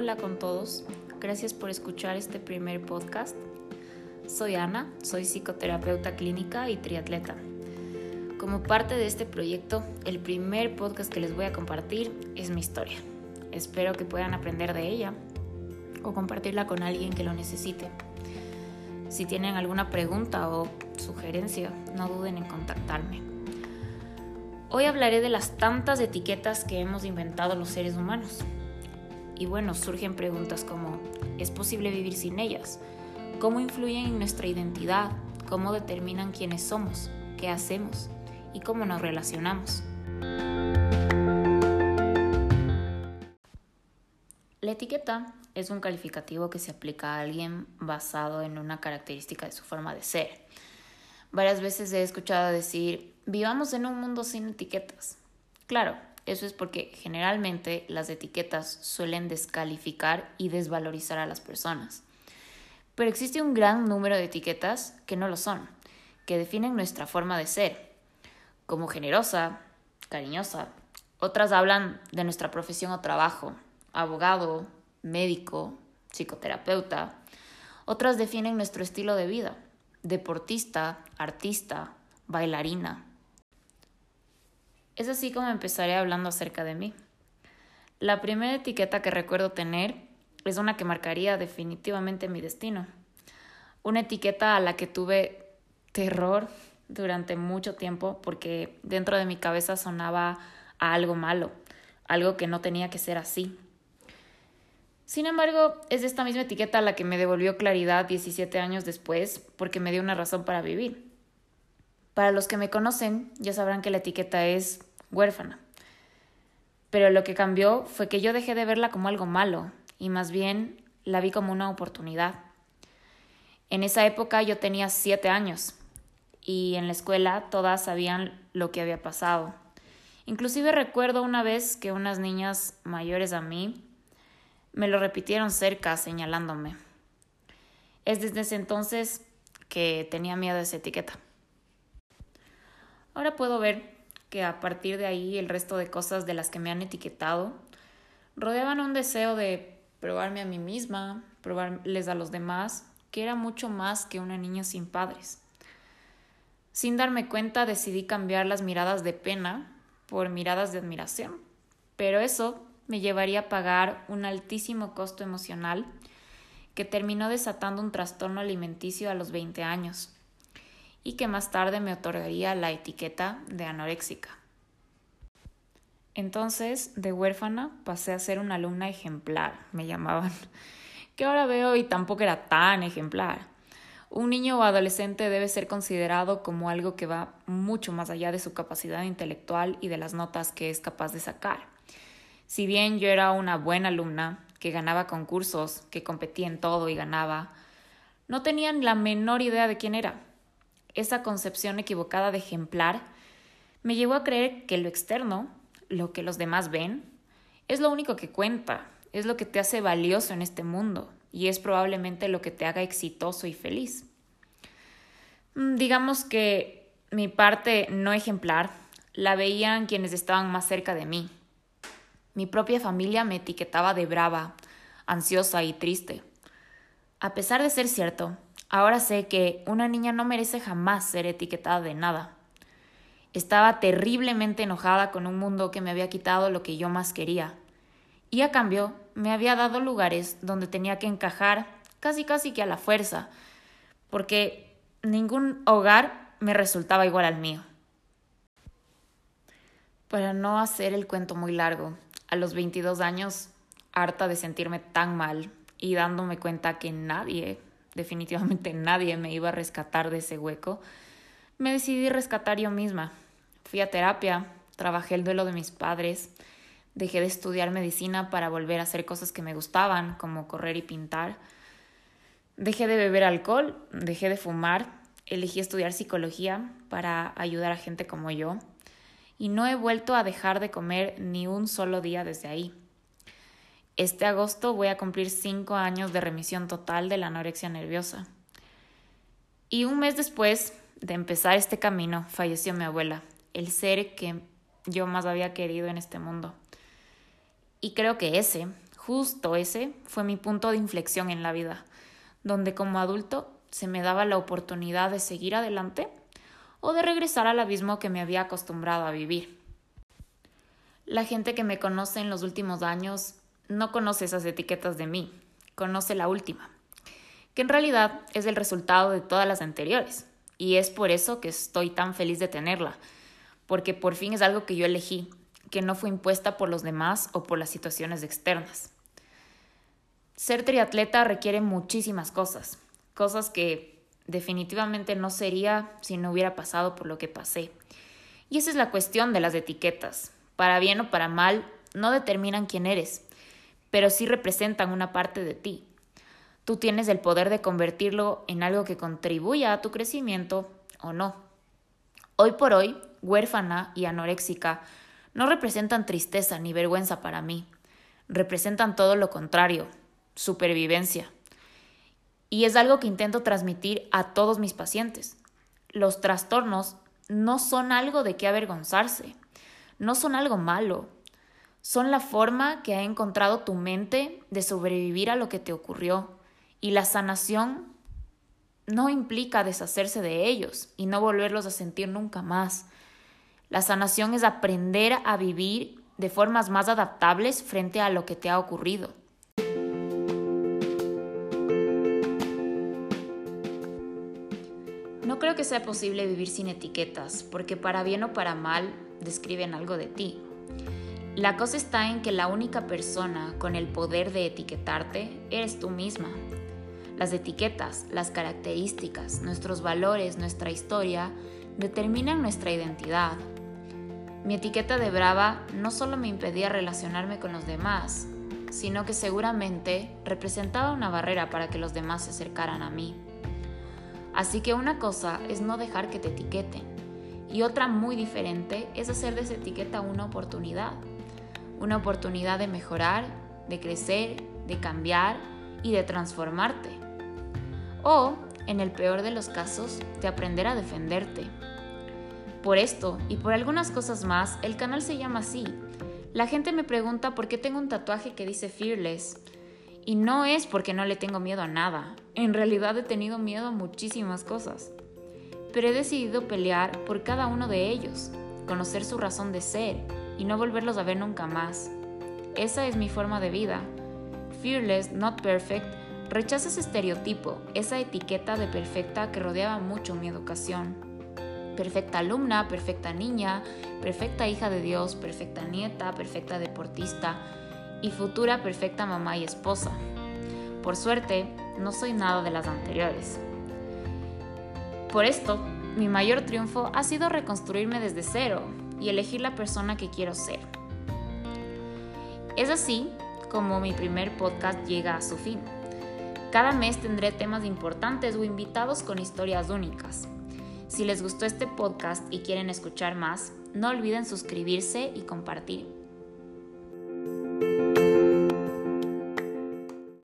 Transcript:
Hola con todos, gracias por escuchar este primer podcast. Soy Ana, soy psicoterapeuta clínica y triatleta. Como parte de este proyecto, el primer podcast que les voy a compartir es mi historia. Espero que puedan aprender de ella o compartirla con alguien que lo necesite. Si tienen alguna pregunta o sugerencia, no duden en contactarme. Hoy hablaré de las tantas etiquetas que hemos inventado los seres humanos y bueno, surgen preguntas como, ¿es posible vivir sin ellas? ¿Cómo influyen en nuestra identidad? ¿Cómo determinan quiénes somos? ¿Qué hacemos? ¿Y cómo nos relacionamos? La etiqueta es un calificativo que se aplica a alguien basado en una característica de su forma de ser. Varias veces he escuchado decir, vivamos en un mundo sin etiquetas. Claro, eso es porque generalmente las etiquetas suelen descalificar y desvalorizar a las personas. Pero existe un gran número de etiquetas que no lo son, que definen nuestra forma de ser, como generosa, cariñosa. Otras hablan de nuestra profesión o trabajo, abogado, médico, psicoterapeuta. Otras definen nuestro estilo de vida, deportista, artista, bailarina, es así como empezaré hablando acerca de mí. La primera etiqueta que recuerdo tener es una que marcaría definitivamente mi destino. Una etiqueta a la que tuve terror durante mucho tiempo porque dentro de mi cabeza sonaba a algo malo, algo que no tenía que ser así. Sin embargo, es esta misma etiqueta la que me devolvió claridad 17 años después porque me dio una razón para vivir. Para los que me conocen, ya sabrán que la etiqueta es huérfana. Pero lo que cambió fue que yo dejé de verla como algo malo y más bien la vi como una oportunidad. En esa época yo tenía siete años y en la escuela todas sabían lo que había pasado. Inclusive recuerdo una vez que unas niñas mayores a mí me lo repitieron cerca señalándome. Es desde ese entonces que tenía miedo de esa etiqueta. Ahora puedo ver que a partir de ahí el resto de cosas de las que me han etiquetado rodeaban un deseo de probarme a mí misma, probarles a los demás, que era mucho más que una niña sin padres. Sin darme cuenta decidí cambiar las miradas de pena por miradas de admiración, pero eso me llevaría a pagar un altísimo costo emocional que terminó desatando un trastorno alimenticio a los 20 años y que más tarde me otorgaría la etiqueta de anoréxica. Entonces, de huérfana pasé a ser una alumna ejemplar, me llamaban, que ahora veo y tampoco era tan ejemplar. Un niño o adolescente debe ser considerado como algo que va mucho más allá de su capacidad intelectual y de las notas que es capaz de sacar. Si bien yo era una buena alumna, que ganaba concursos, que competía en todo y ganaba, no tenían la menor idea de quién era esa concepción equivocada de ejemplar me llevó a creer que lo externo, lo que los demás ven, es lo único que cuenta, es lo que te hace valioso en este mundo y es probablemente lo que te haga exitoso y feliz. Mm, digamos que mi parte no ejemplar la veían quienes estaban más cerca de mí. Mi propia familia me etiquetaba de brava, ansiosa y triste. A pesar de ser cierto, Ahora sé que una niña no merece jamás ser etiquetada de nada. Estaba terriblemente enojada con un mundo que me había quitado lo que yo más quería. Y a cambio me había dado lugares donde tenía que encajar casi casi que a la fuerza, porque ningún hogar me resultaba igual al mío. Para no hacer el cuento muy largo, a los 22 años, harta de sentirme tan mal y dándome cuenta que nadie definitivamente nadie me iba a rescatar de ese hueco, me decidí rescatar yo misma. Fui a terapia, trabajé el duelo de mis padres, dejé de estudiar medicina para volver a hacer cosas que me gustaban, como correr y pintar. Dejé de beber alcohol, dejé de fumar, elegí estudiar psicología para ayudar a gente como yo y no he vuelto a dejar de comer ni un solo día desde ahí. Este agosto voy a cumplir cinco años de remisión total de la anorexia nerviosa. Y un mes después de empezar este camino, falleció mi abuela, el ser que yo más había querido en este mundo. Y creo que ese, justo ese fue mi punto de inflexión en la vida, donde como adulto se me daba la oportunidad de seguir adelante o de regresar al abismo que me había acostumbrado a vivir. La gente que me conoce en los últimos años no conoce esas etiquetas de mí, conoce la última, que en realidad es el resultado de todas las anteriores, y es por eso que estoy tan feliz de tenerla, porque por fin es algo que yo elegí, que no fue impuesta por los demás o por las situaciones externas. Ser triatleta requiere muchísimas cosas, cosas que definitivamente no sería si no hubiera pasado por lo que pasé. Y esa es la cuestión de las etiquetas. Para bien o para mal, no determinan quién eres, pero sí representan una parte de ti. Tú tienes el poder de convertirlo en algo que contribuya a tu crecimiento o no. Hoy por hoy, huérfana y anoréxica no representan tristeza ni vergüenza para mí. Representan todo lo contrario, supervivencia. Y es algo que intento transmitir a todos mis pacientes. Los trastornos no son algo de qué avergonzarse, no son algo malo, son la forma que ha encontrado tu mente de sobrevivir a lo que te ocurrió. Y la sanación no implica deshacerse de ellos y no volverlos a sentir nunca más. La sanación es aprender a vivir de formas más adaptables frente a lo que te ha ocurrido. No creo que sea posible vivir sin etiquetas, porque para bien o para mal describen algo de ti. La cosa está en que la única persona con el poder de etiquetarte eres tú misma. Las etiquetas, las características, nuestros valores, nuestra historia, determinan nuestra identidad. Mi etiqueta de brava no solo me impedía relacionarme con los demás, sino que seguramente representaba una barrera para que los demás se acercaran a mí. Así que una cosa es no dejar que te etiqueten y otra muy diferente es hacer de esa etiqueta una oportunidad una oportunidad de mejorar, de crecer, de cambiar y de transformarte. O, en el peor de los casos, de aprender a defenderte. Por esto y por algunas cosas más, el canal se llama así. La gente me pregunta por qué tengo un tatuaje que dice Fearless. Y no es porque no le tengo miedo a nada. En realidad he tenido miedo a muchísimas cosas. Pero he decidido pelear por cada uno de ellos, conocer su razón de ser y no volverlos a ver nunca más. Esa es mi forma de vida. Fearless, not perfect, rechaza ese estereotipo, esa etiqueta de perfecta que rodeaba mucho mi educación. Perfecta alumna, perfecta niña, perfecta hija de Dios, perfecta nieta, perfecta deportista y futura perfecta mamá y esposa. Por suerte, no soy nada de las anteriores. Por esto, mi mayor triunfo ha sido reconstruirme desde cero, y elegir la persona que quiero ser. Es así como mi primer podcast llega a su fin. Cada mes tendré temas importantes o invitados con historias únicas. Si les gustó este podcast y quieren escuchar más, no olviden suscribirse y compartir.